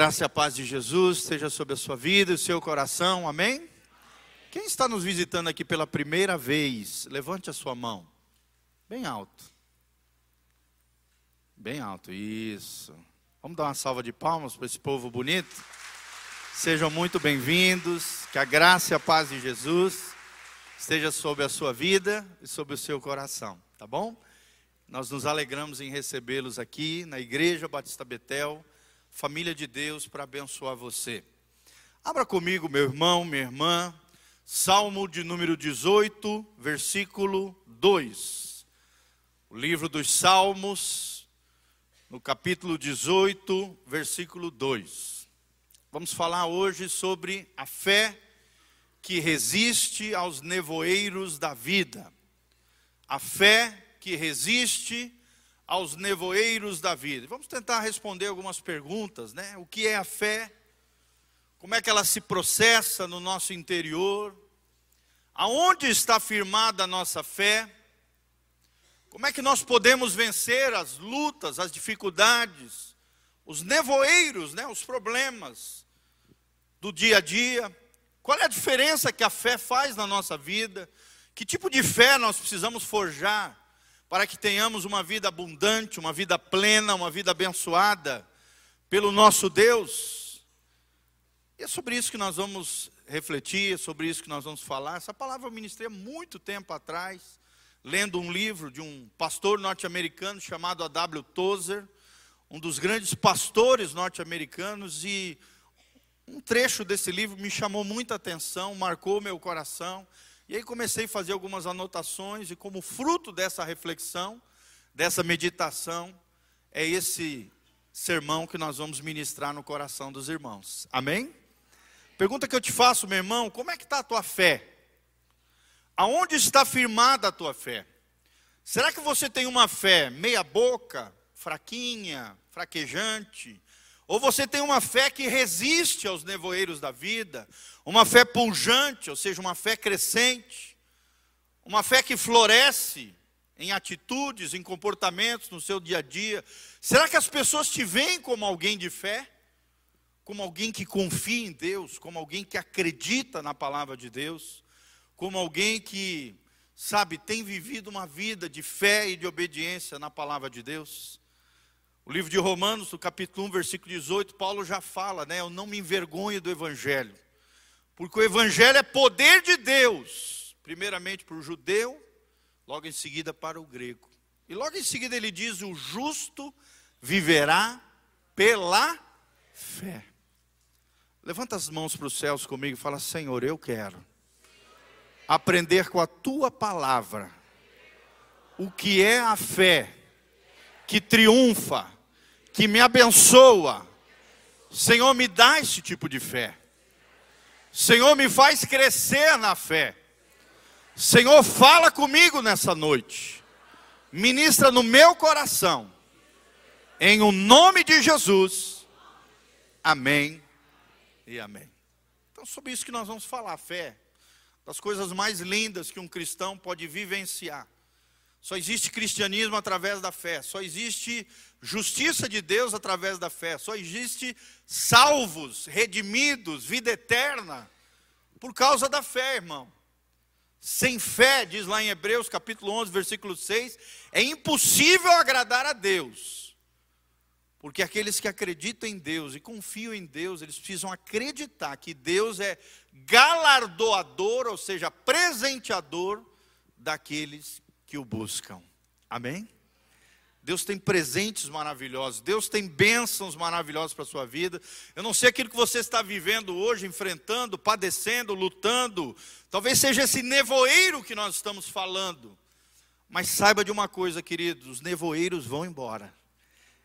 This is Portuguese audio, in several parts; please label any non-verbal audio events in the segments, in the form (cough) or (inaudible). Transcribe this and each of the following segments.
Graça e a paz de Jesus esteja sobre a sua vida e o seu coração, amém? Quem está nos visitando aqui pela primeira vez, levante a sua mão, bem alto. Bem alto, isso. Vamos dar uma salva de palmas para esse povo bonito? Sejam muito bem-vindos, que a graça e a paz de Jesus esteja sobre a sua vida e sobre o seu coração, tá bom? Nós nos alegramos em recebê-los aqui na Igreja Batista Betel família de Deus para abençoar você. Abra comigo, meu irmão, minha irmã, Salmo de número 18, versículo 2. O livro dos Salmos, no capítulo 18, versículo 2. Vamos falar hoje sobre a fé que resiste aos nevoeiros da vida. A fé que resiste aos nevoeiros da vida. Vamos tentar responder algumas perguntas, né? O que é a fé? Como é que ela se processa no nosso interior? Aonde está firmada a nossa fé? Como é que nós podemos vencer as lutas, as dificuldades, os nevoeiros, né, os problemas do dia a dia? Qual é a diferença que a fé faz na nossa vida? Que tipo de fé nós precisamos forjar? Para que tenhamos uma vida abundante, uma vida plena, uma vida abençoada pelo nosso Deus. E é sobre isso que nós vamos refletir, é sobre isso que nós vamos falar. Essa palavra eu ministrei há muito tempo atrás, lendo um livro de um pastor norte-americano chamado A.W. Tozer, um dos grandes pastores norte-americanos, e um trecho desse livro me chamou muita atenção, marcou meu coração. E aí comecei a fazer algumas anotações, e como fruto dessa reflexão, dessa meditação, é esse sermão que nós vamos ministrar no coração dos irmãos. Amém? Pergunta que eu te faço, meu irmão, como é que está a tua fé? Aonde está firmada a tua fé? Será que você tem uma fé meia boca, fraquinha, fraquejante? Ou você tem uma fé que resiste aos nevoeiros da vida, uma fé pujante, ou seja, uma fé crescente, uma fé que floresce em atitudes, em comportamentos no seu dia a dia. Será que as pessoas te veem como alguém de fé? Como alguém que confia em Deus, como alguém que acredita na palavra de Deus, como alguém que, sabe, tem vivido uma vida de fé e de obediência na palavra de Deus? O livro de Romanos, no capítulo 1, versículo 18, Paulo já fala, né? Eu não me envergonho do evangelho. Porque o evangelho é poder de Deus, primeiramente para o judeu, logo em seguida para o grego. E logo em seguida ele diz: "O justo viverá pela fé". Levanta as mãos para os céus comigo e fala: Senhor, eu quero aprender com a tua palavra o que é a fé que triunfa, que me abençoa. Senhor, me dá esse tipo de fé. Senhor, me faz crescer na fé. Senhor, fala comigo nessa noite. Ministra no meu coração. Em o nome de Jesus. Amém e amém. Então, sobre isso que nós vamos falar, fé. Das coisas mais lindas que um cristão pode vivenciar. Só existe cristianismo através da fé. Só existe justiça de Deus através da fé. Só existe salvos, redimidos, vida eterna por causa da fé, irmão. Sem fé, diz lá em Hebreus capítulo 11, versículo 6, é impossível agradar a Deus. Porque aqueles que acreditam em Deus e confiam em Deus, eles precisam acreditar que Deus é galardoador, ou seja, presenteador daqueles que o buscam. Amém? Deus tem presentes maravilhosos, Deus tem bênçãos maravilhosas para a sua vida. Eu não sei aquilo que você está vivendo hoje, enfrentando, padecendo, lutando. Talvez seja esse nevoeiro que nós estamos falando. Mas saiba de uma coisa, queridos: os nevoeiros vão embora.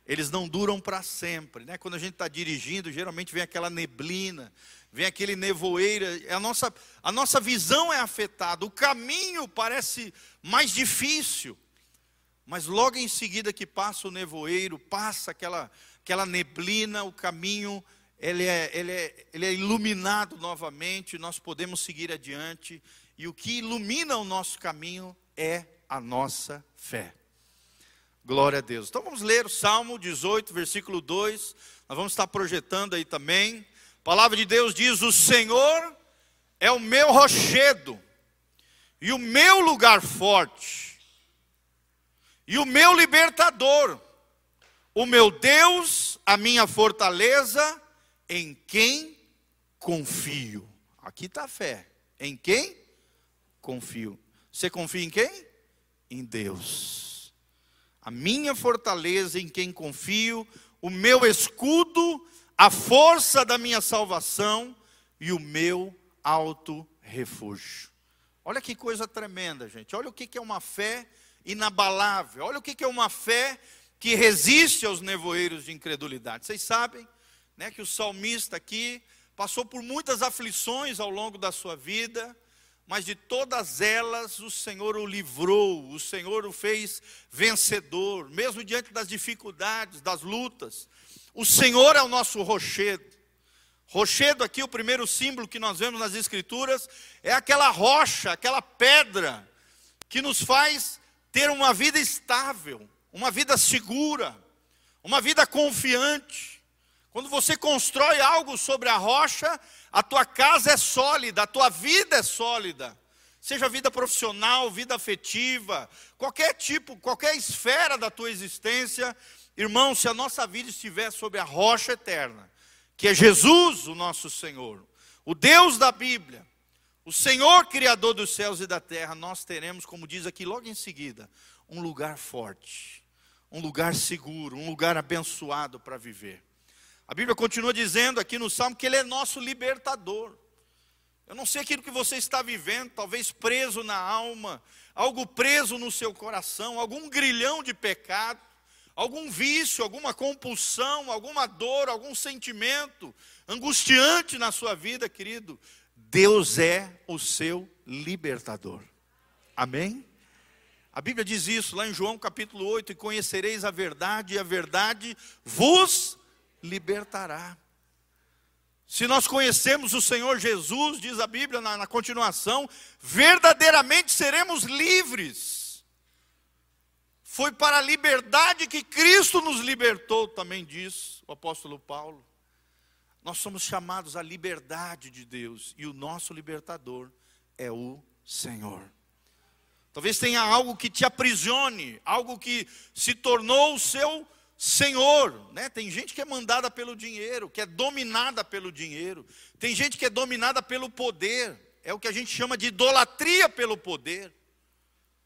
Eles não duram para sempre. Né? Quando a gente está dirigindo, geralmente vem aquela neblina, vem aquele nevoeiro, a nossa, a nossa visão é afetada, o caminho parece mais difícil, mas logo em seguida que passa o nevoeiro, passa aquela, aquela neblina, o caminho ele é, ele, é, ele é iluminado novamente, nós podemos seguir adiante, e o que ilumina o nosso caminho é a nossa fé. Glória a Deus. Então vamos ler o Salmo 18, versículo 2. Nós vamos estar projetando aí também. Palavra de Deus diz: O Senhor é o meu rochedo e o meu lugar forte, e o meu libertador, o meu Deus, a minha fortaleza, em quem confio. Aqui está a fé. Em quem confio? Você confia em quem? Em Deus a minha fortaleza em quem confio, o meu escudo, a força da minha salvação e o meu alto refúgio. Olha que coisa tremenda, gente. Olha o que é uma fé inabalável. Olha o que é uma fé que resiste aos nevoeiros de incredulidade. Vocês sabem né, que o salmista aqui passou por muitas aflições ao longo da sua vida mas de todas elas o Senhor o livrou, o Senhor o fez vencedor, mesmo diante das dificuldades, das lutas. O Senhor é o nosso rochedo. Rochedo aqui, o primeiro símbolo que nós vemos nas Escrituras, é aquela rocha, aquela pedra, que nos faz ter uma vida estável, uma vida segura, uma vida confiante. Quando você constrói algo sobre a rocha, a tua casa é sólida, a tua vida é sólida. Seja vida profissional, vida afetiva, qualquer tipo, qualquer esfera da tua existência, irmão, se a nossa vida estiver sobre a rocha eterna, que é Jesus, o nosso Senhor, o Deus da Bíblia, o Senhor Criador dos céus e da terra, nós teremos, como diz aqui logo em seguida, um lugar forte, um lugar seguro, um lugar abençoado para viver. A Bíblia continua dizendo aqui no Salmo que Ele é nosso libertador. Eu não sei aquilo que você está vivendo, talvez preso na alma, algo preso no seu coração, algum grilhão de pecado, algum vício, alguma compulsão, alguma dor, algum sentimento angustiante na sua vida, querido. Deus é o seu libertador. Amém? A Bíblia diz isso lá em João capítulo 8: E conhecereis a verdade, e a verdade vos libertará. Se nós conhecemos o Senhor Jesus, diz a Bíblia na, na continuação, verdadeiramente seremos livres. Foi para a liberdade que Cristo nos libertou, também diz o apóstolo Paulo. Nós somos chamados à liberdade de Deus e o nosso libertador é o Senhor. Talvez tenha algo que te aprisione, algo que se tornou o seu senhor, né? Tem gente que é mandada pelo dinheiro, que é dominada pelo dinheiro. Tem gente que é dominada pelo poder. É o que a gente chama de idolatria pelo poder.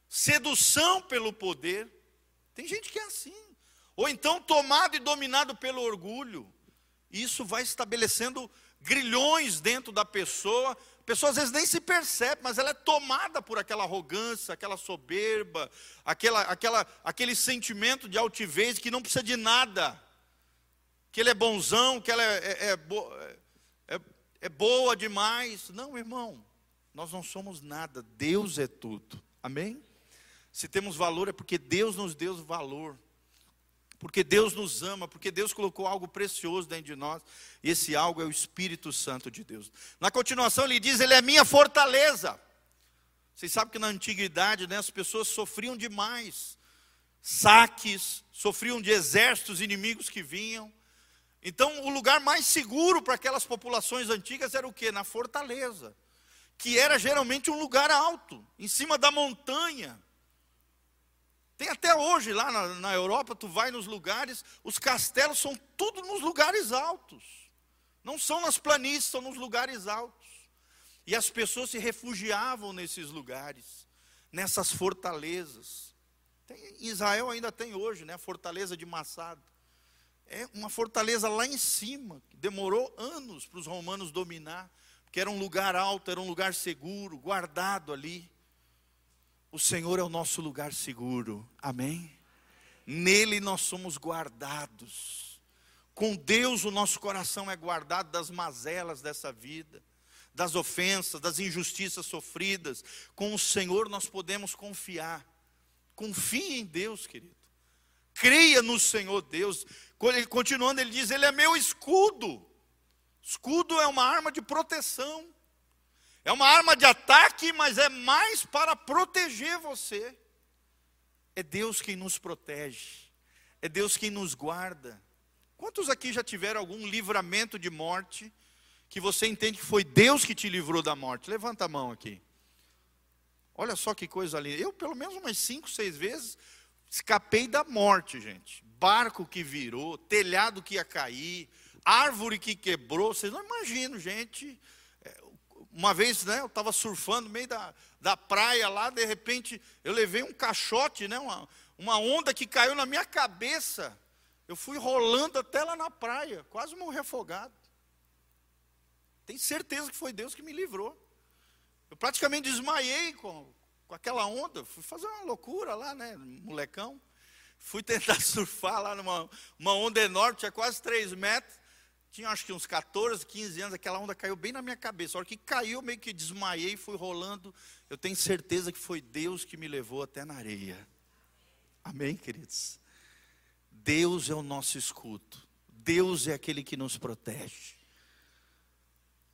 Sedução pelo poder. Tem gente que é assim. Ou então tomado e dominado pelo orgulho. Isso vai estabelecendo grilhões dentro da pessoa pessoa às vezes nem se percebe, mas ela é tomada por aquela arrogância, aquela soberba, aquela, aquela, aquele sentimento de altivez que não precisa de nada, que ele é bonzão, que ela é, é, é, é, é boa demais. Não, irmão, nós não somos nada, Deus é tudo. Amém? Se temos valor é porque Deus nos deu valor porque Deus nos ama, porque Deus colocou algo precioso dentro de nós, e esse algo é o Espírito Santo de Deus. Na continuação, ele diz: Ele é minha fortaleza. Vocês sabem que na antiguidade né, as pessoas sofriam demais, saques, sofriam de exércitos inimigos que vinham. Então, o lugar mais seguro para aquelas populações antigas era o que? Na fortaleza, que era geralmente um lugar alto, em cima da montanha. Tem até hoje lá na, na, Europa, tu vai nos lugares, os castelos são tudo nos lugares altos. Não são nas planícies, são nos lugares altos. E as pessoas se refugiavam nesses lugares, nessas fortalezas. Tem, Israel ainda tem hoje, né, a fortaleza de Massado. É uma fortaleza lá em cima, que demorou anos para os romanos dominar, porque era um lugar alto, era um lugar seguro, guardado ali. O Senhor é o nosso lugar seguro, amém? Nele nós somos guardados. Com Deus o nosso coração é guardado das mazelas dessa vida, das ofensas, das injustiças sofridas. Com o Senhor nós podemos confiar. Confie em Deus, querido. Creia no Senhor Deus. Continuando, ele diz: Ele é meu escudo. Escudo é uma arma de proteção. É uma arma de ataque, mas é mais para proteger você. É Deus quem nos protege, é Deus quem nos guarda. Quantos aqui já tiveram algum livramento de morte que você entende que foi Deus que te livrou da morte? Levanta a mão aqui. Olha só que coisa linda. Eu, pelo menos umas cinco, seis vezes, escapei da morte, gente. Barco que virou, telhado que ia cair, árvore que quebrou. Vocês não imaginam, gente. Uma vez, né, eu estava surfando no meio da, da praia lá, de repente, eu levei um caixote, né, uma, uma onda que caiu na minha cabeça. Eu fui rolando até lá na praia, quase morri afogado. Tenho certeza que foi Deus que me livrou. Eu praticamente desmaiei com, com aquela onda. Fui fazer uma loucura lá, né? Molecão. Fui (laughs) tentar surfar lá numa uma onda enorme, tinha quase 3 metros. Tinha acho que uns 14, 15 anos, aquela onda caiu bem na minha cabeça. A hora que caiu, meio que desmaiei, fui rolando. Eu tenho certeza que foi Deus que me levou até na areia. Amém, queridos? Deus é o nosso escudo. Deus é aquele que nos protege.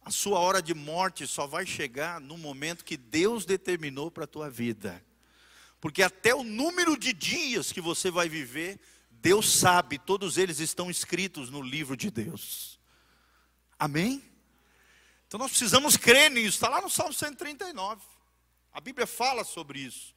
A sua hora de morte só vai chegar no momento que Deus determinou para a tua vida. Porque até o número de dias que você vai viver, Deus sabe, todos eles estão escritos no livro de Deus. Amém? Então nós precisamos crer nisso, está lá no Salmo 139. A Bíblia fala sobre isso.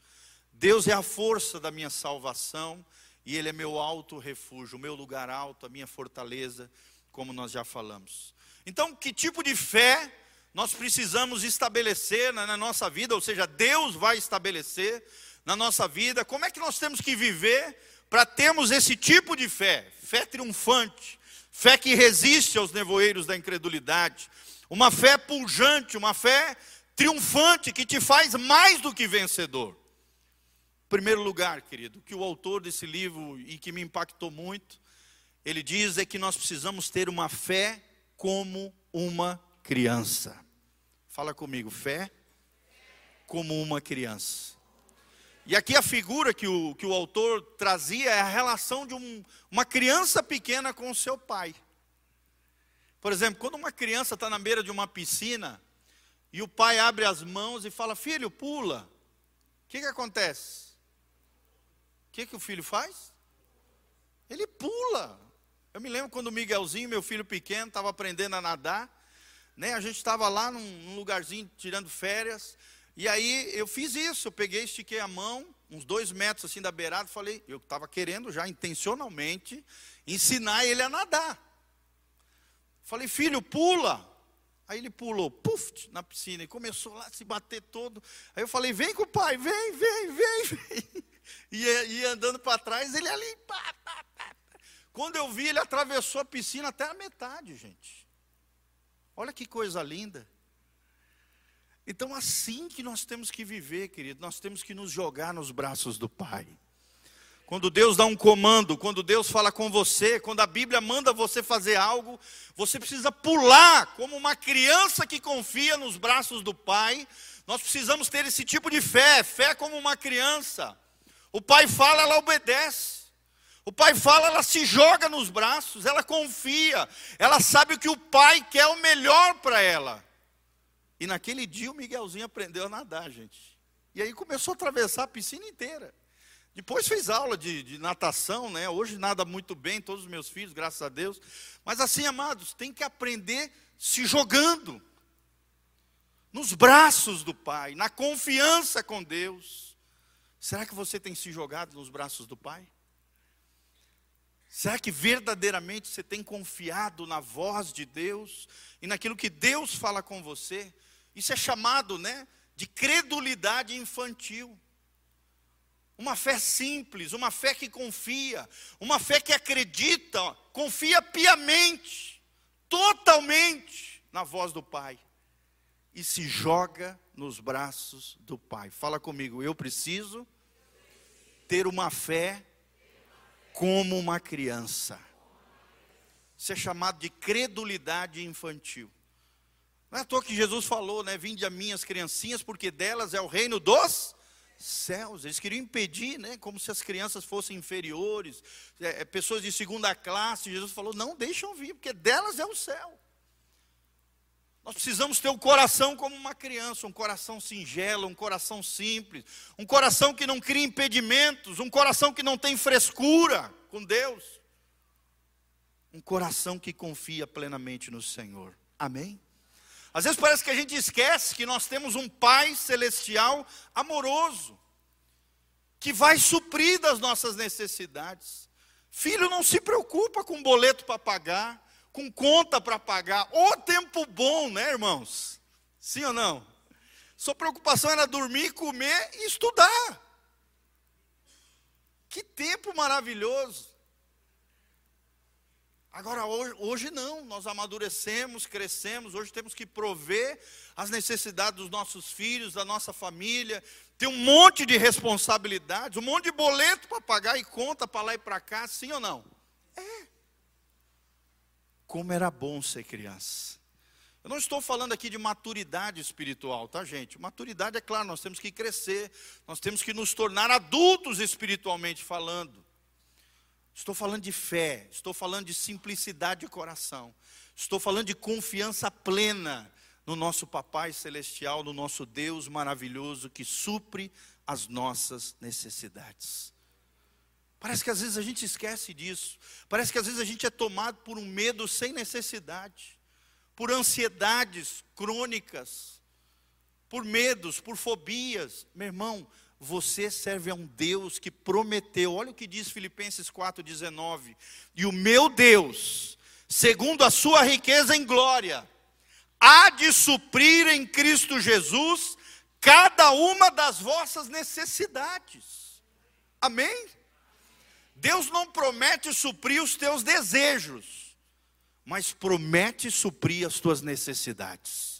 Deus é a força da minha salvação e Ele é meu alto refúgio, o meu lugar alto, a minha fortaleza, como nós já falamos. Então, que tipo de fé nós precisamos estabelecer na nossa vida, ou seja, Deus vai estabelecer na nossa vida, como é que nós temos que viver para termos esse tipo de fé, fé triunfante, fé que resiste aos nevoeiros da incredulidade, uma fé pujante, uma fé triunfante que te faz mais do que vencedor. Em primeiro lugar, querido, que o autor desse livro e que me impactou muito, ele diz é que nós precisamos ter uma fé como uma criança. Fala comigo, fé como uma criança. E aqui a figura que o, que o autor trazia é a relação de um, uma criança pequena com o seu pai. Por exemplo, quando uma criança está na beira de uma piscina e o pai abre as mãos e fala: Filho, pula. O que, que acontece? O que, que o filho faz? Ele pula. Eu me lembro quando o Miguelzinho, meu filho pequeno, estava aprendendo a nadar. Né? A gente estava lá num, num lugarzinho tirando férias. E aí eu fiz isso, eu peguei, estiquei a mão, uns dois metros assim da beirada, falei, eu estava querendo já intencionalmente ensinar ele a nadar. Falei, filho, pula. Aí ele pulou, puf, na piscina e começou lá a se bater todo. Aí eu falei, vem com o pai, vem, vem, vem, vem. (laughs) E ia andando para trás, ele ali, pá, pá, pá, quando eu vi, ele atravessou a piscina até a metade, gente. Olha que coisa linda. Então, assim que nós temos que viver, querido, nós temos que nos jogar nos braços do Pai. Quando Deus dá um comando, quando Deus fala com você, quando a Bíblia manda você fazer algo, você precisa pular como uma criança que confia nos braços do Pai. Nós precisamos ter esse tipo de fé, fé como uma criança. O Pai fala, ela obedece. O pai fala, ela se joga nos braços, ela confia, ela sabe que o pai quer o melhor para ela. E naquele dia o Miguelzinho aprendeu a nadar, gente. E aí começou a atravessar a piscina inteira. Depois fez aula de, de, natação, né? Hoje nada muito bem, todos os meus filhos, graças a Deus. Mas assim, amados, tem que aprender se jogando nos braços do Pai, na confiança com Deus. Será que você tem se jogado nos braços do Pai? Será que verdadeiramente você tem confiado na voz de Deus e naquilo que Deus fala com você? Isso é chamado, né, de credulidade infantil. Uma fé simples, uma fé que confia, uma fé que acredita, confia piamente, totalmente na voz do Pai e se joga nos braços do Pai. Fala comigo, eu preciso ter uma fé como uma criança. Isso é chamado de credulidade infantil. Não é à toa que Jesus falou, né? Vinde a minhas criancinhas, porque delas é o reino dos céus. Eles queriam impedir, né? Como se as crianças fossem inferiores, é, é pessoas de segunda classe. Jesus falou: não deixam vir, porque delas é o céu. Nós precisamos ter o coração como uma criança, um coração singelo, um coração simples, um coração que não cria impedimentos, um coração que não tem frescura com Deus, um coração que confia plenamente no Senhor. Amém? Às vezes parece que a gente esquece que nós temos um Pai celestial amoroso, que vai suprir das nossas necessidades. Filho não se preocupa com boleto para pagar, com conta para pagar. Ô tempo bom, né, irmãos? Sim ou não? Sua preocupação era dormir, comer e estudar. Que tempo maravilhoso. Agora, hoje, hoje, não, nós amadurecemos, crescemos, hoje temos que prover as necessidades dos nossos filhos, da nossa família, tem um monte de responsabilidades, um monte de boleto para pagar e conta para lá e para cá, sim ou não? É. Como era bom ser criança. Eu não estou falando aqui de maturidade espiritual, tá, gente? Maturidade é claro, nós temos que crescer, nós temos que nos tornar adultos espiritualmente falando. Estou falando de fé, estou falando de simplicidade de coração, estou falando de confiança plena no nosso Papai Celestial, no nosso Deus maravilhoso que supre as nossas necessidades. Parece que às vezes a gente esquece disso. Parece que às vezes a gente é tomado por um medo sem necessidade, por ansiedades crônicas, por medos, por fobias. Meu irmão, você serve a um Deus que prometeu. Olha o que diz Filipenses 4:19. E o meu Deus, segundo a sua riqueza em glória, há de suprir em Cristo Jesus cada uma das vossas necessidades. Amém? Deus não promete suprir os teus desejos, mas promete suprir as tuas necessidades.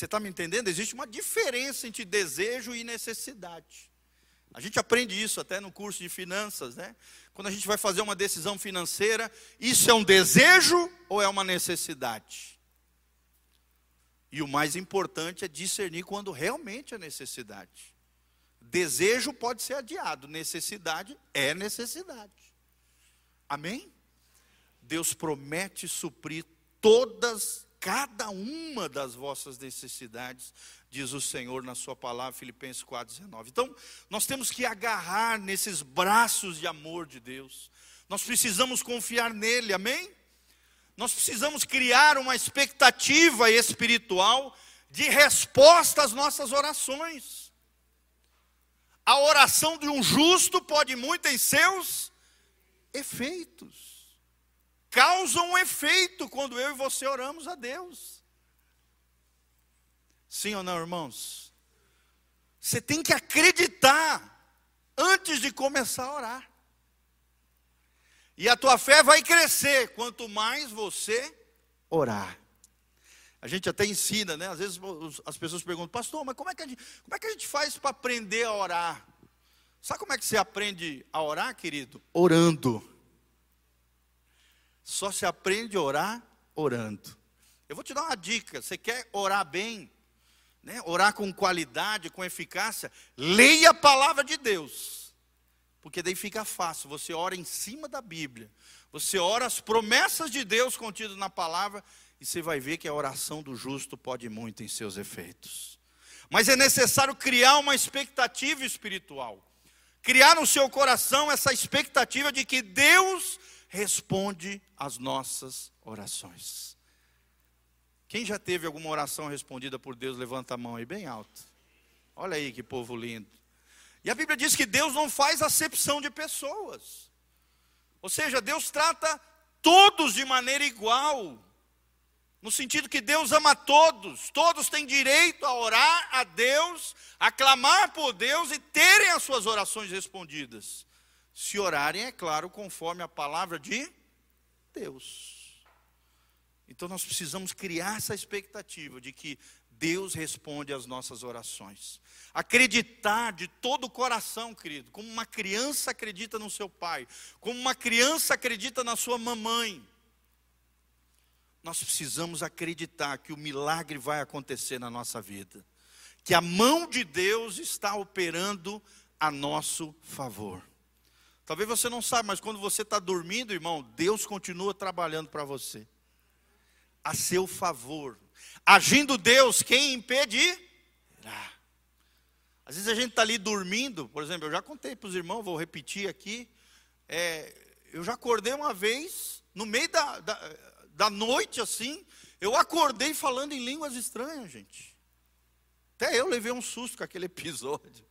Você está me entendendo? Existe uma diferença entre desejo e necessidade. A gente aprende isso até no curso de finanças, né? Quando a gente vai fazer uma decisão financeira, isso é um desejo ou é uma necessidade? E o mais importante é discernir quando realmente é necessidade. Desejo pode ser adiado, necessidade é necessidade. Amém? Deus promete suprir todas, cada uma das vossas necessidades, diz o Senhor na sua palavra, Filipenses 4,19. Então, nós temos que agarrar nesses braços de amor de Deus. Nós precisamos confiar nele, amém? Nós precisamos criar uma expectativa espiritual de resposta às nossas orações. A oração de um justo pode muito em seus efeitos. Causa um efeito quando eu e você oramos a Deus. Sim ou não, irmãos? Você tem que acreditar antes de começar a orar. E a tua fé vai crescer quanto mais você orar. A gente até ensina, né? Às vezes as pessoas perguntam, pastor, mas como é que a gente, como é que a gente faz para aprender a orar? Sabe como é que você aprende a orar, querido? Orando. Só se aprende a orar orando. Eu vou te dar uma dica. Você quer orar bem, né? orar com qualidade, com eficácia? Leia a palavra de Deus. Porque daí fica fácil. Você ora em cima da Bíblia. Você ora as promessas de Deus contidas na palavra e você vai ver que a oração do justo pode muito em seus efeitos. Mas é necessário criar uma expectativa espiritual. Criar no seu coração essa expectativa de que Deus responde às nossas orações. Quem já teve alguma oração respondida por Deus, levanta a mão aí bem alto. Olha aí que povo lindo. E a Bíblia diz que Deus não faz acepção de pessoas. Ou seja, Deus trata todos de maneira igual. No sentido que Deus ama todos, todos têm direito a orar a Deus, a clamar por Deus e terem as suas orações respondidas. Se orarem, é claro, conforme a palavra de Deus. Então nós precisamos criar essa expectativa de que Deus responde às nossas orações. Acreditar de todo o coração, querido, como uma criança acredita no seu pai, como uma criança acredita na sua mamãe nós precisamos acreditar que o milagre vai acontecer na nossa vida, que a mão de Deus está operando a nosso favor. Talvez você não saiba, mas quando você está dormindo, irmão, Deus continua trabalhando para você. a seu favor. Agindo Deus, quem impedirá? Às vezes a gente está ali dormindo, por exemplo, eu já contei para os irmãos, vou repetir aqui. É, eu já acordei uma vez, no meio da, da, da noite assim, eu acordei falando em línguas estranhas, gente. Até eu levei um susto com aquele (laughs) episódio.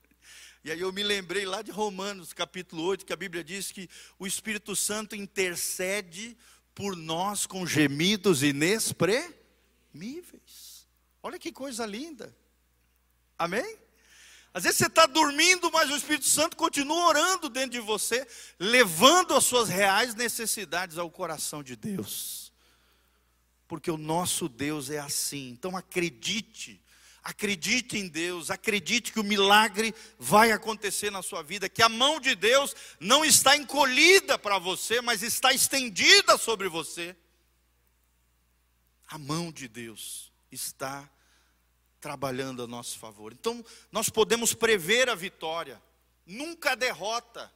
E aí eu me lembrei lá de Romanos capítulo 8, que a Bíblia diz que o Espírito Santo intercede por nós com gemidos inexprimíveis. Olha que coisa linda. Amém? Às vezes você está dormindo, mas o Espírito Santo continua orando dentro de você, levando as suas reais necessidades ao coração de Deus. Porque o nosso Deus é assim. Então acredite, acredite em Deus, acredite que o milagre vai acontecer na sua vida, que a mão de Deus não está encolhida para você, mas está estendida sobre você. A mão de Deus está trabalhando a nosso favor. Então, nós podemos prever a vitória, nunca a derrota.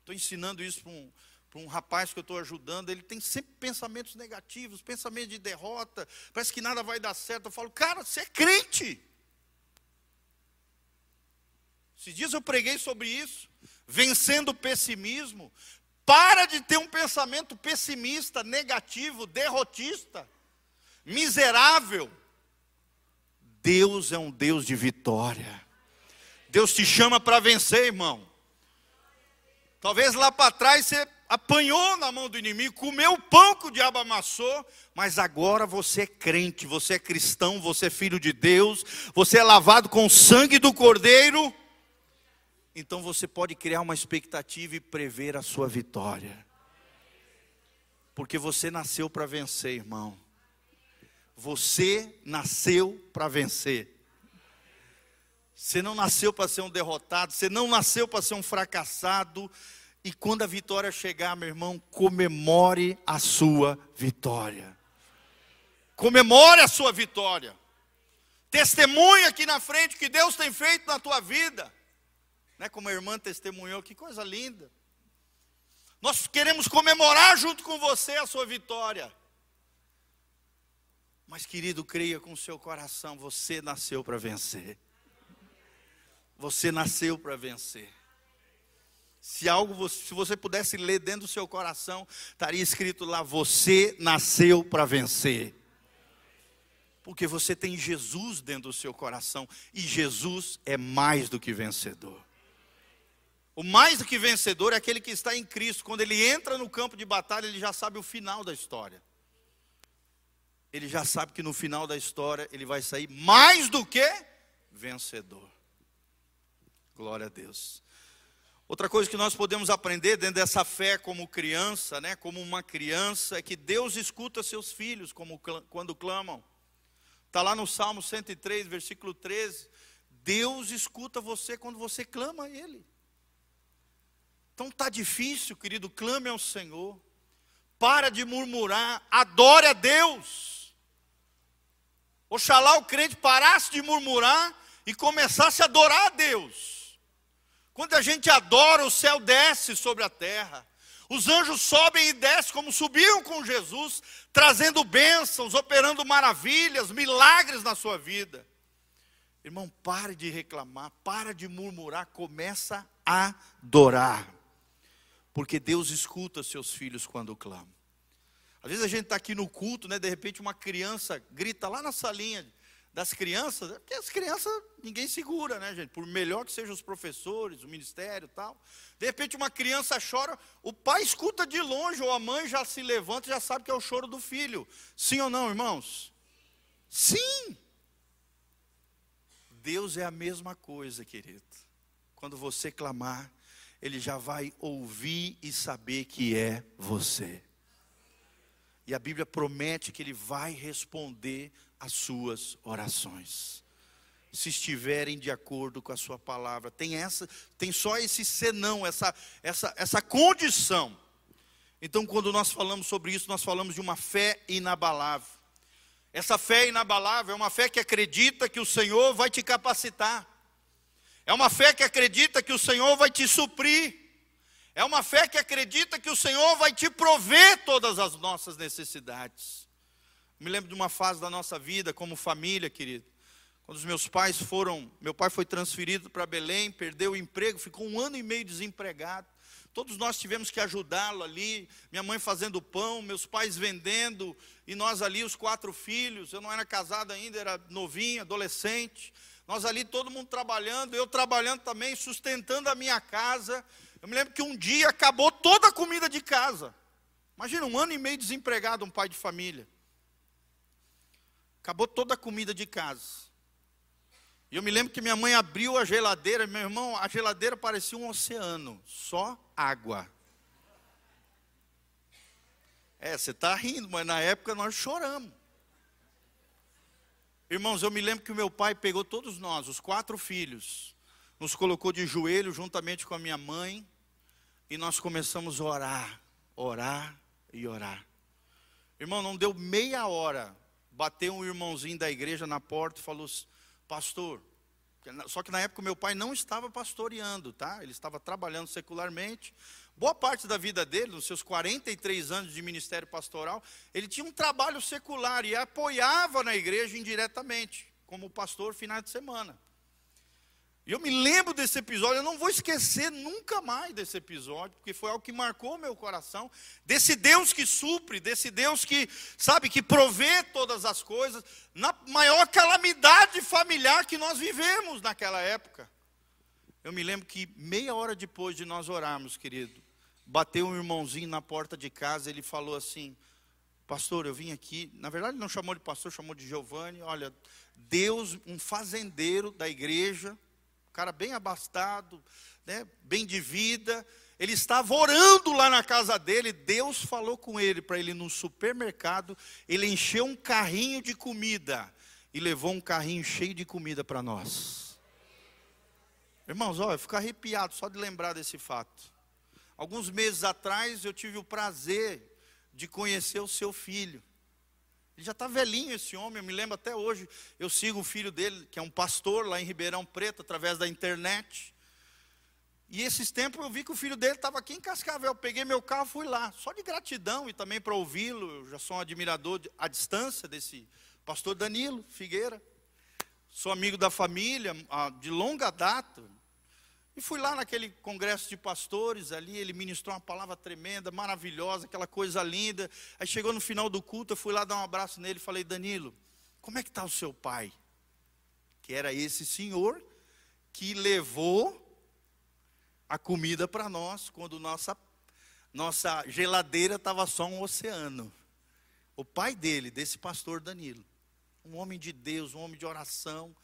Estou ensinando isso para um, para um rapaz que eu estou ajudando, ele tem sempre pensamentos negativos, pensamentos de derrota, parece que nada vai dar certo. Eu falo, cara, você é crente. Esses dias eu preguei sobre isso, vencendo o pessimismo. Para de ter um pensamento pessimista, negativo, derrotista, miserável. Deus é um Deus de vitória. Deus te chama para vencer, irmão. Talvez lá para trás você apanhou na mão do inimigo, comeu o pão que o diabo amassou, mas agora você é crente, você é cristão, você é filho de Deus, você é lavado com o sangue do Cordeiro. Então você pode criar uma expectativa e prever a sua vitória. Porque você nasceu para vencer, irmão. Você nasceu para vencer. Você não nasceu para ser um derrotado, você não nasceu para ser um fracassado. E quando a vitória chegar, meu irmão, comemore a sua vitória. Comemore a sua vitória. Testemunha aqui na frente o que Deus tem feito na tua vida. Né, como a irmã testemunhou, que coisa linda. Nós queremos comemorar junto com você a sua vitória. Mas, querido, creia com o seu coração: você nasceu para vencer. Você nasceu para vencer. Se algo, se você pudesse ler dentro do seu coração, estaria escrito lá: você nasceu para vencer. Porque você tem Jesus dentro do seu coração e Jesus é mais do que vencedor. O mais do que vencedor é aquele que está em Cristo. Quando ele entra no campo de batalha, ele já sabe o final da história ele já sabe que no final da história ele vai sair mais do que vencedor. Glória a Deus. Outra coisa que nós podemos aprender dentro dessa fé como criança, né, como uma criança, é que Deus escuta seus filhos como, quando clamam. Está lá no Salmo 103, versículo 13. Deus escuta você quando você clama a Ele. Então está difícil, querido, clame ao Senhor. Para de murmurar, adore a Deus. Oxalá o crente parasse de murmurar e começasse a adorar a Deus. Quando a gente adora, o céu desce sobre a terra. Os anjos sobem e descem como subiam com Jesus, trazendo bênçãos, operando maravilhas, milagres na sua vida. Irmão, pare de reclamar, para de murmurar, começa a adorar. Porque Deus escuta seus filhos quando clamam. Às vezes a gente está aqui no culto, né? De repente uma criança grita lá na salinha das crianças, é porque as crianças ninguém segura, né, gente? Por melhor que sejam os professores, o ministério, tal. De repente uma criança chora, o pai escuta de longe ou a mãe já se levanta, e já sabe que é o choro do filho. Sim ou não, irmãos? Sim. Deus é a mesma coisa, querido. Quando você clamar, ele já vai ouvir e saber que é você. E a Bíblia promete que Ele vai responder às suas orações. Se estiverem de acordo com a sua palavra. Tem essa, tem só esse senão, essa, essa, essa condição. Então, quando nós falamos sobre isso, nós falamos de uma fé inabalável. Essa fé inabalável é uma fé que acredita que o Senhor vai te capacitar. É uma fé que acredita que o Senhor vai te suprir. É uma fé que acredita que o Senhor vai te prover todas as nossas necessidades. Me lembro de uma fase da nossa vida como família, querido. Quando os meus pais foram, meu pai foi transferido para Belém, perdeu o emprego, ficou um ano e meio desempregado. Todos nós tivemos que ajudá-lo ali, minha mãe fazendo pão, meus pais vendendo, e nós ali, os quatro filhos. Eu não era casado ainda, era novinho, adolescente. Nós ali, todo mundo trabalhando, eu trabalhando também, sustentando a minha casa. Eu me lembro que um dia acabou toda a comida de casa. Imagina, um ano e meio desempregado, um pai de família. Acabou toda a comida de casa. E eu me lembro que minha mãe abriu a geladeira, meu irmão, a geladeira parecia um oceano, só água. É, você está rindo, mas na época nós choramos. Irmãos, eu me lembro que o meu pai pegou todos nós, os quatro filhos, nos colocou de joelho juntamente com a minha mãe, e nós começamos a orar, orar e orar. Irmão, não deu meia hora, bateu um irmãozinho da igreja na porta e falou: pastor. Só que na época meu pai não estava pastoreando, tá? Ele estava trabalhando secularmente. Boa parte da vida dele, nos seus 43 anos de ministério pastoral, ele tinha um trabalho secular e apoiava na igreja indiretamente, como pastor final de semana. E eu me lembro desse episódio, eu não vou esquecer nunca mais desse episódio, porque foi algo que marcou meu coração, desse Deus que supre, desse Deus que, sabe, que provê todas as coisas, na maior calamidade familiar que nós vivemos naquela época. Eu me lembro que meia hora depois de nós orarmos, querido, bateu um irmãozinho na porta de casa, ele falou assim: Pastor, eu vim aqui. Na verdade, não chamou de pastor, chamou de Giovanni. Olha, Deus, um fazendeiro da igreja, cara bem abastado, né, bem de vida. Ele estava orando lá na casa dele. Deus falou com ele para ele ir no supermercado. Ele encheu um carrinho de comida e levou um carrinho cheio de comida para nós. Irmãos, olha, eu fico arrepiado só de lembrar desse fato. Alguns meses atrás eu tive o prazer de conhecer o seu filho. Ele já está velhinho esse homem, eu me lembro até hoje. Eu sigo o filho dele, que é um pastor lá em Ribeirão Preto, através da internet. E esses tempos eu vi que o filho dele estava aqui em Cascavel. Eu peguei meu carro fui lá, só de gratidão e também para ouvi-lo. Eu já sou um admirador de, à distância desse pastor Danilo Figueira. Sou amigo da família de longa data. E fui lá naquele congresso de pastores ali, ele ministrou uma palavra tremenda, maravilhosa, aquela coisa linda. Aí chegou no final do culto, eu fui lá dar um abraço nele e falei, Danilo, como é que está o seu pai? Que era esse senhor que levou a comida para nós quando nossa, nossa geladeira estava só um oceano. O pai dele, desse pastor Danilo, um homem de Deus, um homem de oração,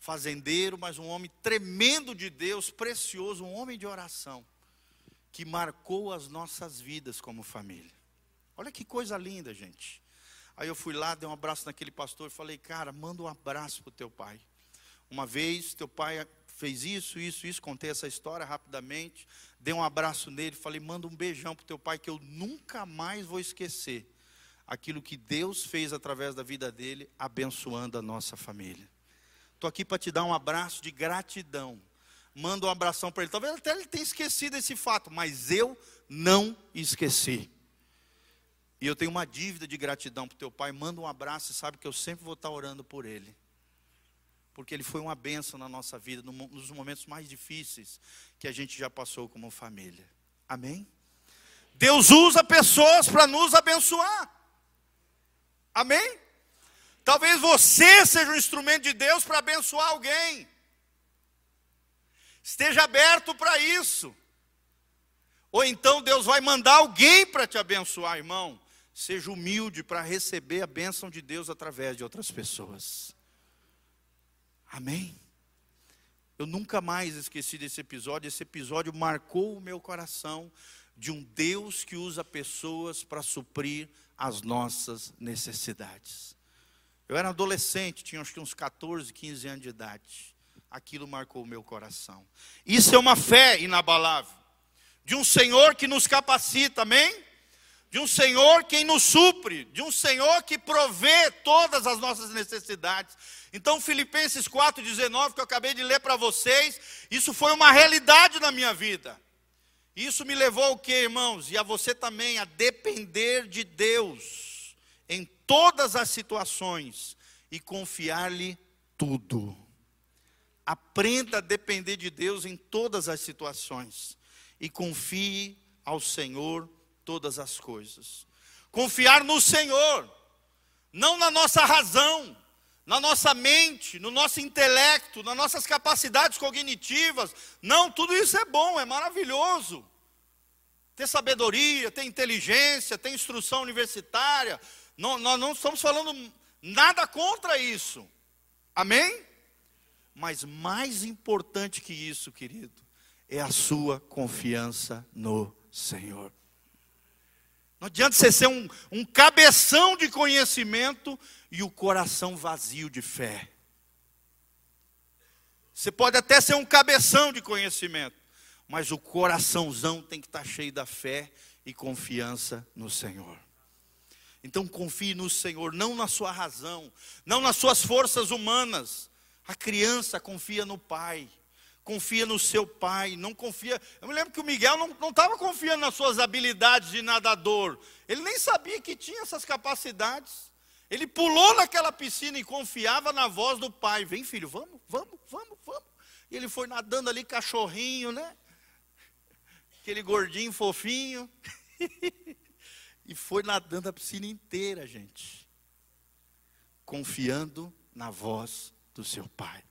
fazendeiro, mas um homem tremendo de Deus, precioso, um homem de oração, que marcou as nossas vidas como família. Olha que coisa linda, gente. Aí eu fui lá, dei um abraço naquele pastor e falei, cara, manda um abraço para o teu pai. Uma vez, teu pai fez isso, isso, isso, contei essa história rapidamente, dei um abraço nele, falei, manda um beijão para o teu pai, que eu nunca mais vou esquecer aquilo que Deus fez através da vida dele, abençoando a nossa família. Estou aqui para te dar um abraço de gratidão. Manda um abração para ele. Talvez até ele tenha esquecido esse fato, mas eu não esqueci. E eu tenho uma dívida de gratidão para o teu pai. Manda um abraço e sabe que eu sempre vou estar orando por ele. Porque ele foi uma bênção na nossa vida, nos momentos mais difíceis que a gente já passou como família. Amém? Deus usa pessoas para nos abençoar. Amém? Talvez você seja um instrumento de Deus para abençoar alguém. Esteja aberto para isso. Ou então Deus vai mandar alguém para te abençoar, irmão. Seja humilde para receber a bênção de Deus através de outras pessoas. Amém? Eu nunca mais esqueci desse episódio. Esse episódio marcou o meu coração de um Deus que usa pessoas para suprir as nossas necessidades. Eu era adolescente, tinha acho que uns 14, 15 anos de idade. Aquilo marcou o meu coração. Isso é uma fé inabalável. De um Senhor que nos capacita, amém? De um Senhor quem nos supre, de um Senhor que provê todas as nossas necessidades. Então, Filipenses 4,19, que eu acabei de ler para vocês, isso foi uma realidade na minha vida. Isso me levou o que, irmãos? E a você também, a depender de Deus em todas as situações e confiar-lhe tudo. Aprenda a depender de Deus em todas as situações e confie ao Senhor todas as coisas. Confiar no Senhor, não na nossa razão, na nossa mente, no nosso intelecto, nas nossas capacidades cognitivas. Não, tudo isso é bom, é maravilhoso. Ter sabedoria, ter inteligência, ter instrução universitária. Não, nós não estamos falando nada contra isso. Amém? Mas mais importante que isso, querido, é a sua confiança no Senhor. Não adianta você ser um, um cabeção de conhecimento e o coração vazio de fé. Você pode até ser um cabeção de conhecimento, mas o coraçãozão tem que estar cheio da fé e confiança no Senhor. Então confie no Senhor, não na sua razão, não nas suas forças humanas. A criança confia no pai, confia no seu pai, não confia. Eu me lembro que o Miguel não estava confiando nas suas habilidades de nadador, ele nem sabia que tinha essas capacidades. Ele pulou naquela piscina e confiava na voz do pai: Vem, filho, vamos, vamos, vamos, vamos. E ele foi nadando ali, cachorrinho, né? Aquele gordinho fofinho. (laughs) E foi nadando a piscina inteira, gente. Confiando na voz do seu pai.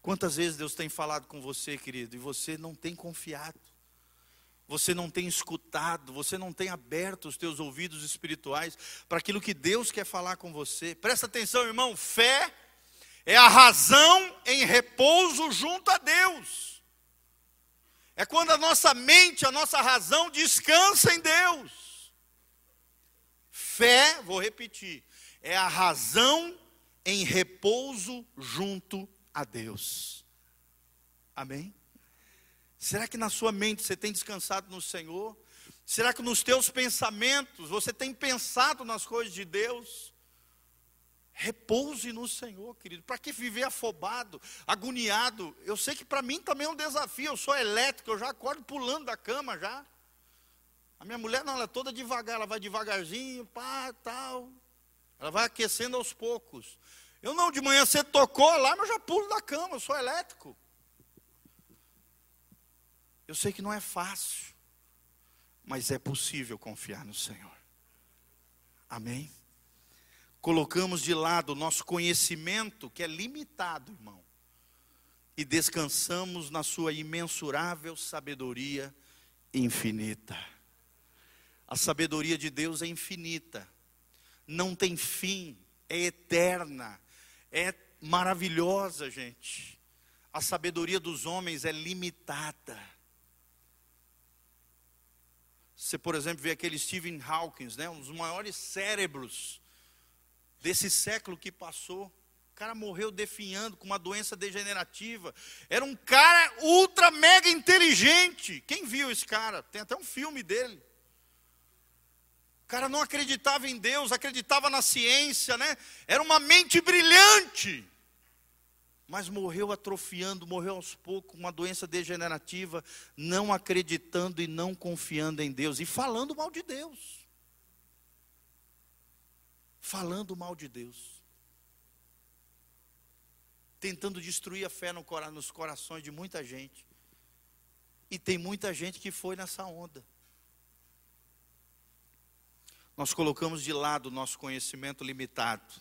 Quantas vezes Deus tem falado com você, querido, e você não tem confiado, você não tem escutado, você não tem aberto os teus ouvidos espirituais para aquilo que Deus quer falar com você. Presta atenção, irmão, fé é a razão em repouso junto a Deus. É quando a nossa mente, a nossa razão descansa em Deus. Fé, vou repetir, é a razão em repouso junto a Deus. Amém? Será que na sua mente você tem descansado no Senhor? Será que nos teus pensamentos você tem pensado nas coisas de Deus? Repouse no Senhor, querido. Para que viver afobado, agoniado? Eu sei que para mim também é um desafio. Eu sou elétrico, eu já acordo pulando da cama já. A minha mulher não, ela é toda devagar, ela vai devagarzinho, pá, tal. Ela vai aquecendo aos poucos. Eu não, de manhã você tocou lá, mas eu já pulo da cama, eu sou elétrico. Eu sei que não é fácil, mas é possível confiar no Senhor. Amém? Colocamos de lado o nosso conhecimento, que é limitado, irmão, e descansamos na Sua imensurável sabedoria infinita. A sabedoria de Deus é infinita, não tem fim, é eterna, é maravilhosa, gente. A sabedoria dos homens é limitada. Você, por exemplo, vê aquele Stephen Hawking, né, um dos maiores cérebros desse século que passou. O cara morreu definhando com uma doença degenerativa. Era um cara ultra mega inteligente. Quem viu esse cara? Tem até um filme dele. O cara não acreditava em Deus, acreditava na ciência, né? Era uma mente brilhante. Mas morreu atrofiando, morreu aos poucos, uma doença degenerativa, não acreditando e não confiando em Deus e falando mal de Deus falando mal de Deus, tentando destruir a fé nos corações de muita gente. E tem muita gente que foi nessa onda. Nós colocamos de lado o nosso conhecimento limitado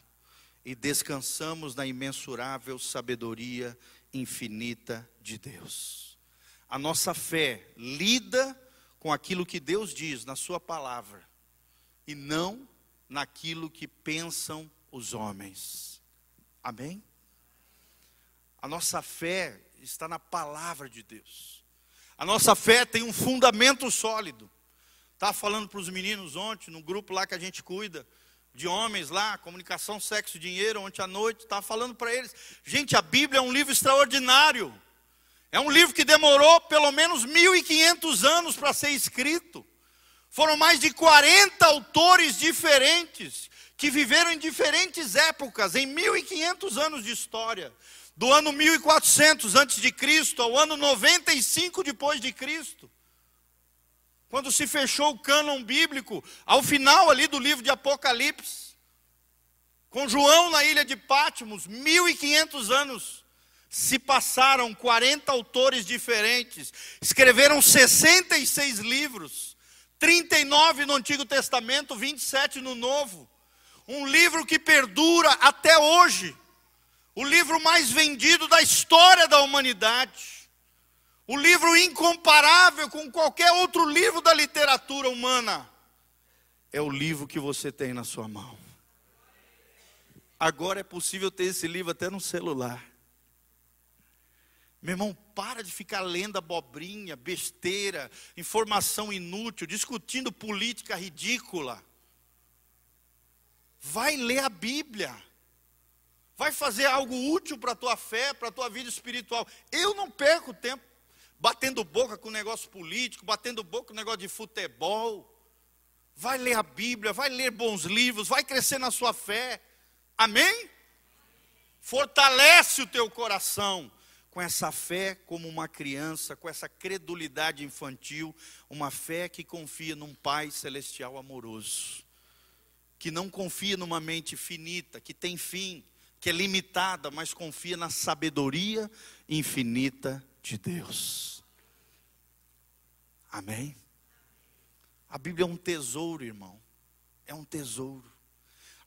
e descansamos na imensurável sabedoria infinita de Deus. A nossa fé lida com aquilo que Deus diz na Sua palavra e não naquilo que pensam os homens. Amém? A nossa fé está na palavra de Deus. A nossa fé tem um fundamento sólido. Estava falando para os meninos ontem, no grupo lá que a gente cuida, de homens lá, comunicação, sexo e dinheiro, ontem à noite, estava falando para eles. Gente, a Bíblia é um livro extraordinário. É um livro que demorou pelo menos 1.500 anos para ser escrito. Foram mais de 40 autores diferentes que viveram em diferentes épocas, em 1500 anos de história, do ano 1400 antes de Cristo ao ano 95 depois de Cristo. quando se fechou o cânon bíblico, ao final ali do livro de Apocalipse, com João na ilha de Pátimos, 1500 anos se passaram, 40 autores diferentes, escreveram 66 livros, 39 no Antigo Testamento, 27 no Novo. Um livro que perdura até hoje. O livro mais vendido da história da humanidade o livro incomparável com qualquer outro livro da literatura humana, é o livro que você tem na sua mão. Agora é possível ter esse livro até no celular. Meu irmão, para de ficar lendo abobrinha, besteira, informação inútil, discutindo política ridícula. Vai ler a Bíblia. Vai fazer algo útil para a tua fé, para a tua vida espiritual. Eu não perco tempo batendo boca com negócio político, batendo boca com negócio de futebol. Vai ler a Bíblia, vai ler bons livros, vai crescer na sua fé. Amém? Fortalece o teu coração com essa fé como uma criança, com essa credulidade infantil, uma fé que confia num Pai celestial amoroso, que não confia numa mente finita, que tem fim, que é limitada, mas confia na sabedoria infinita de Deus. Amém? A Bíblia é um tesouro, irmão. É um tesouro.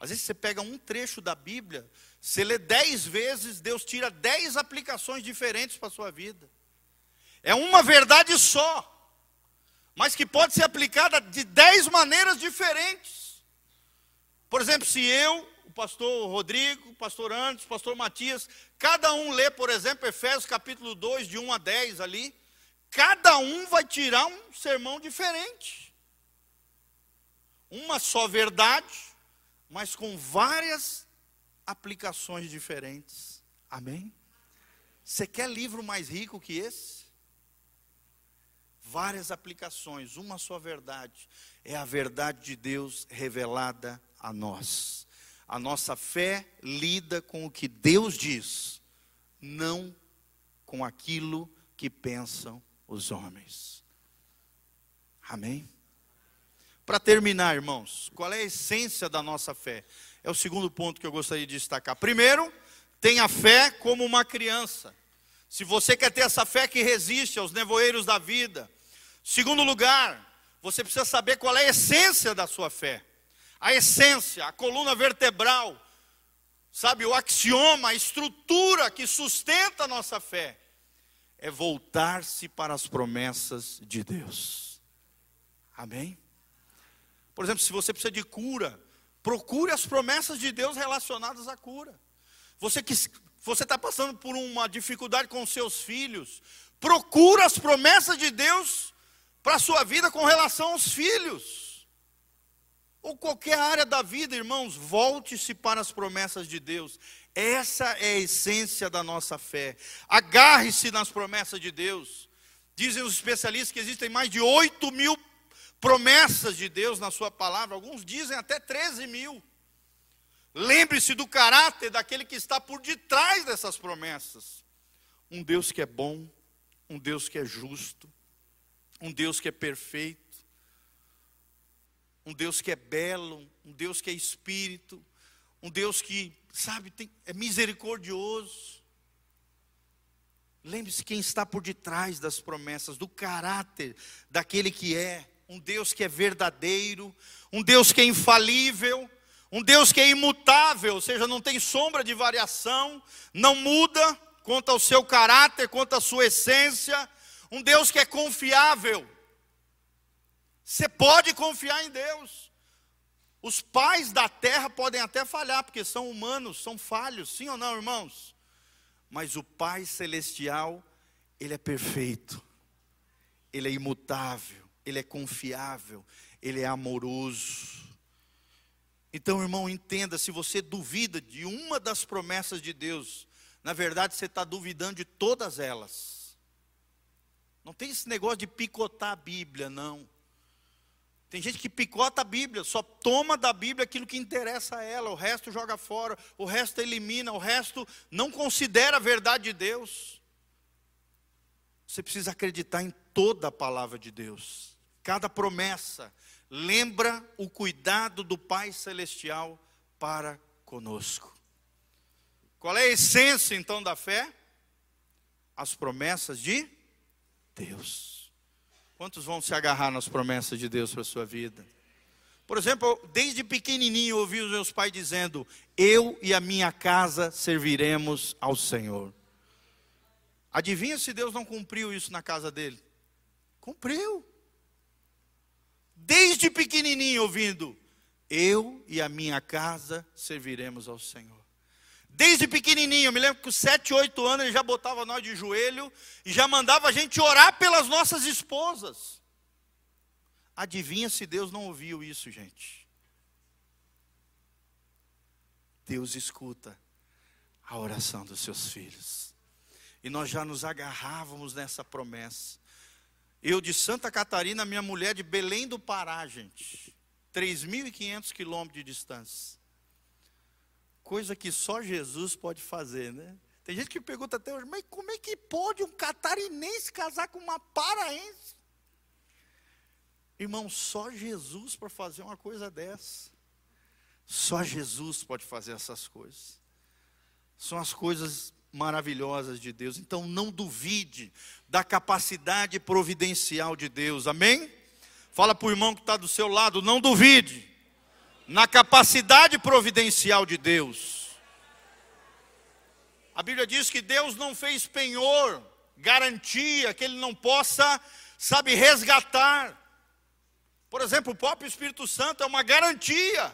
Às vezes você pega um trecho da Bíblia, você lê dez vezes, Deus tira dez aplicações diferentes para a sua vida. É uma verdade só, mas que pode ser aplicada de dez maneiras diferentes. Por exemplo, se eu o pastor Rodrigo, o pastor Anderson, o pastor Matias, cada um lê, por exemplo, Efésios capítulo 2, de 1 a 10 ali, cada um vai tirar um sermão diferente. Uma só verdade, mas com várias aplicações diferentes. Amém? Você quer livro mais rico que esse? Várias aplicações, uma só verdade. É a verdade de Deus revelada a nós. A nossa fé lida com o que Deus diz, não com aquilo que pensam os homens. Amém? Para terminar, irmãos, qual é a essência da nossa fé? É o segundo ponto que eu gostaria de destacar. Primeiro, tenha fé como uma criança. Se você quer ter essa fé que resiste aos nevoeiros da vida. Segundo lugar, você precisa saber qual é a essência da sua fé a essência, a coluna vertebral, sabe, o axioma, a estrutura que sustenta a nossa fé, é voltar-se para as promessas de Deus. Amém? Por exemplo, se você precisa de cura, procure as promessas de Deus relacionadas à cura. Você que você está passando por uma dificuldade com seus filhos, procura as promessas de Deus para a sua vida com relação aos filhos ou qualquer área da vida, irmãos, volte-se para as promessas de Deus. Essa é a essência da nossa fé. Agarre-se nas promessas de Deus. Dizem os especialistas que existem mais de 8 mil promessas de Deus na Sua palavra, alguns dizem até 13 mil. Lembre-se do caráter daquele que está por detrás dessas promessas. Um Deus que é bom, um Deus que é justo, um Deus que é perfeito um Deus que é belo, um Deus que é espírito, um Deus que, sabe, tem, é misericordioso. Lembre-se quem está por detrás das promessas, do caráter daquele que é, um Deus que é verdadeiro, um Deus que é infalível, um Deus que é imutável, ou seja, não tem sombra de variação, não muda quanto ao seu caráter, quanto à sua essência, um Deus que é confiável, você pode confiar em Deus. Os pais da terra podem até falhar, porque são humanos, são falhos, sim ou não, irmãos? Mas o Pai celestial, ele é perfeito. Ele é imutável, ele é confiável, ele é amoroso. Então, irmão, entenda: se você duvida de uma das promessas de Deus, na verdade você está duvidando de todas elas. Não tem esse negócio de picotar a Bíblia, não. Tem gente que picota a Bíblia, só toma da Bíblia aquilo que interessa a ela, o resto joga fora, o resto elimina, o resto não considera a verdade de Deus. Você precisa acreditar em toda a palavra de Deus. Cada promessa lembra o cuidado do Pai Celestial para conosco. Qual é a essência então da fé? As promessas de Deus. Quantos vão se agarrar nas promessas de Deus para a sua vida? Por exemplo, desde pequenininho eu ouvi os meus pais dizendo: Eu e a minha casa serviremos ao Senhor. Adivinha se Deus não cumpriu isso na casa dele? Cumpriu. Desde pequenininho ouvindo: Eu e a minha casa serviremos ao Senhor. Desde pequenininho, eu me lembro que com 7, 8 anos ele já botava nós de joelho e já mandava a gente orar pelas nossas esposas. Adivinha se Deus não ouviu isso, gente? Deus escuta a oração dos seus filhos. E nós já nos agarrávamos nessa promessa. Eu de Santa Catarina, minha mulher de Belém do Pará, gente. 3.500 quilômetros de distância. Coisa que só Jesus pode fazer, né? Tem gente que pergunta até hoje, mas como é que pode um catarinense casar com uma paraense? Irmão, só Jesus para fazer uma coisa dessa. Só Jesus pode fazer essas coisas. São as coisas maravilhosas de Deus. Então não duvide da capacidade providencial de Deus. Amém? Fala para o irmão que está do seu lado, não duvide na capacidade providencial de Deus. A Bíblia diz que Deus não fez penhor, garantia que Ele não possa, sabe, resgatar. Por exemplo, o próprio Espírito Santo é uma garantia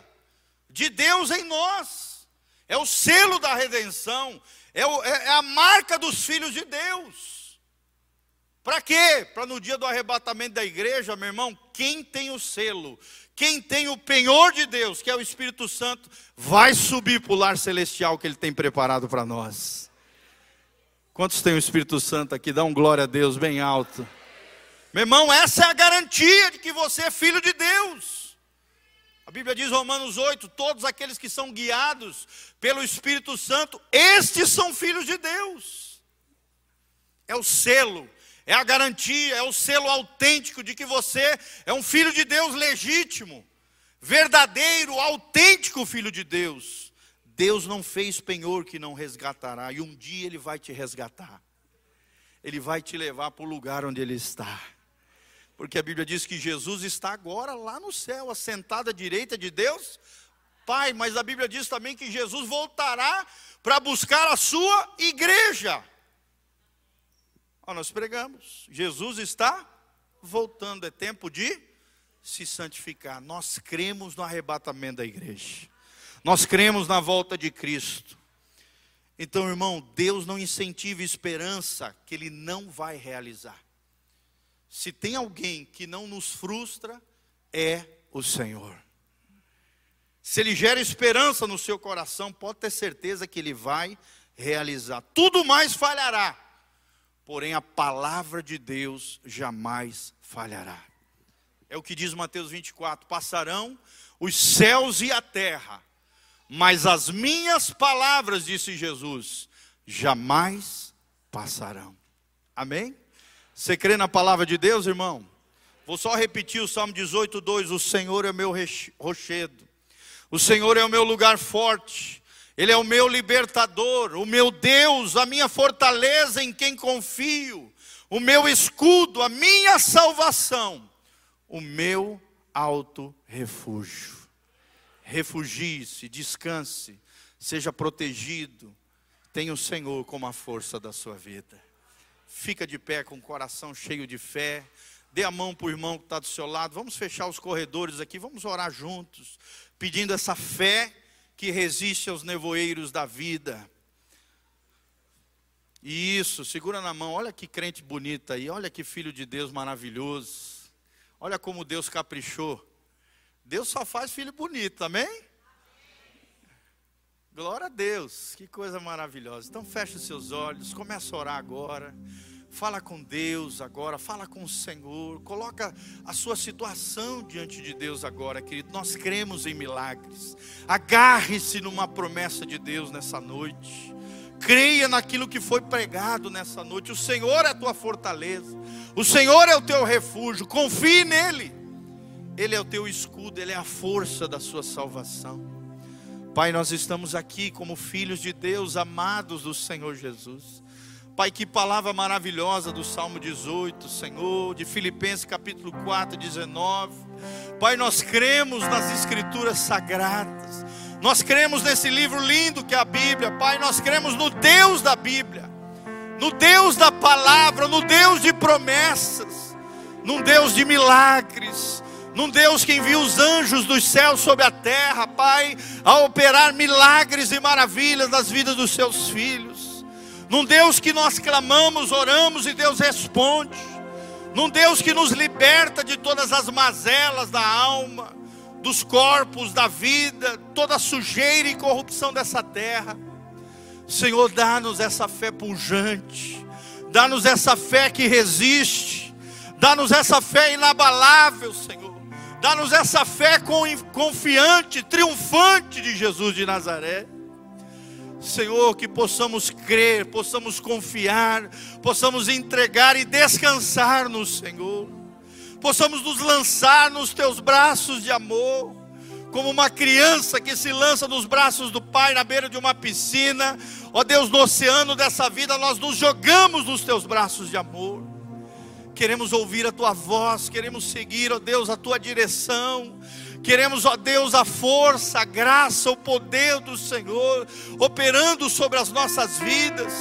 de Deus em nós, é o selo da redenção, é, o, é, é a marca dos filhos de Deus. Para quê? Para no dia do arrebatamento da igreja, meu irmão, quem tem o selo, quem tem o penhor de Deus, que é o Espírito Santo, vai subir para o lar celestial que Ele tem preparado para nós. Quantos tem o Espírito Santo aqui? Dá um glória a Deus bem alto. Meu irmão, essa é a garantia de que você é filho de Deus. A Bíblia diz, Romanos 8: todos aqueles que são guiados pelo Espírito Santo, estes são filhos de Deus. É o selo, é a garantia, é o selo autêntico de que você é um filho de Deus legítimo, verdadeiro, autêntico filho de Deus. Deus não fez penhor que não resgatará, e um dia Ele vai te resgatar, Ele vai te levar para o lugar onde Ele está. Porque a Bíblia diz que Jesus está agora lá no céu, assentado à direita de Deus, Pai, mas a Bíblia diz também que Jesus voltará para buscar a sua igreja. Ó, nós pregamos, Jesus está voltando, é tempo de se santificar. Nós cremos no arrebatamento da igreja, nós cremos na volta de Cristo. Então, irmão, Deus não incentiva esperança que Ele não vai realizar. Se tem alguém que não nos frustra, é o Senhor. Se Ele gera esperança no seu coração, pode ter certeza que Ele vai realizar. Tudo mais falhará, porém a palavra de Deus jamais falhará. É o que diz Mateus 24: passarão os céus e a terra, mas as minhas palavras, disse Jesus, jamais passarão. Amém? Você crê na palavra de Deus, irmão? Vou só repetir o Salmo 18, 2: O Senhor é meu rochedo, o Senhor é o meu lugar forte, Ele é o meu libertador, o meu Deus, a minha fortaleza em quem confio, o meu escudo, a minha salvação, o meu alto refúgio. Refugie-se, descanse, seja protegido, tenha o Senhor como a força da sua vida. Fica de pé com o coração cheio de fé. Dê a mão para o irmão que está do seu lado. Vamos fechar os corredores aqui. Vamos orar juntos. Pedindo essa fé que resiste aos nevoeiros da vida. Isso, segura na mão. Olha que crente bonita aí. Olha que filho de Deus maravilhoso. Olha como Deus caprichou. Deus só faz filho bonito, amém? Glória a Deus, que coisa maravilhosa. Então feche os seus olhos, começa a orar agora. Fala com Deus agora, fala com o Senhor, coloca a sua situação diante de Deus agora, querido. Nós cremos em milagres. Agarre-se numa promessa de Deus nessa noite. Creia naquilo que foi pregado nessa noite. O Senhor é a tua fortaleza. O Senhor é o teu refúgio. Confie nele. Ele é o teu escudo, ele é a força da sua salvação. Pai, nós estamos aqui como filhos de Deus, amados do Senhor Jesus. Pai, que palavra maravilhosa do Salmo 18, Senhor, de Filipenses capítulo 4, 19. Pai, nós cremos nas Escrituras sagradas, nós cremos nesse livro lindo que é a Bíblia, Pai, nós cremos no Deus da Bíblia, no Deus da palavra, no Deus de promessas, num Deus de milagres, num Deus que envia os anjos dos céus sobre a terra, Pai, a operar milagres e maravilhas nas vidas dos seus filhos, num Deus que nós clamamos, oramos e Deus responde, num Deus que nos liberta de todas as mazelas da alma, dos corpos, da vida, toda sujeira e corrupção dessa terra. Senhor, dá-nos essa fé pujante, dá-nos essa fé que resiste, dá-nos essa fé inabalável, Senhor Dá-nos essa fé confiante, triunfante de Jesus de Nazaré. Senhor, que possamos crer, possamos confiar, possamos entregar e descansar no Senhor, possamos nos lançar nos teus braços de amor, como uma criança que se lança nos braços do Pai na beira de uma piscina, ó Deus, no oceano dessa vida, nós nos jogamos nos teus braços de amor queremos ouvir a tua voz, queremos seguir, ó Deus, a tua direção. Queremos, ó Deus, a força, a graça, o poder do Senhor operando sobre as nossas vidas.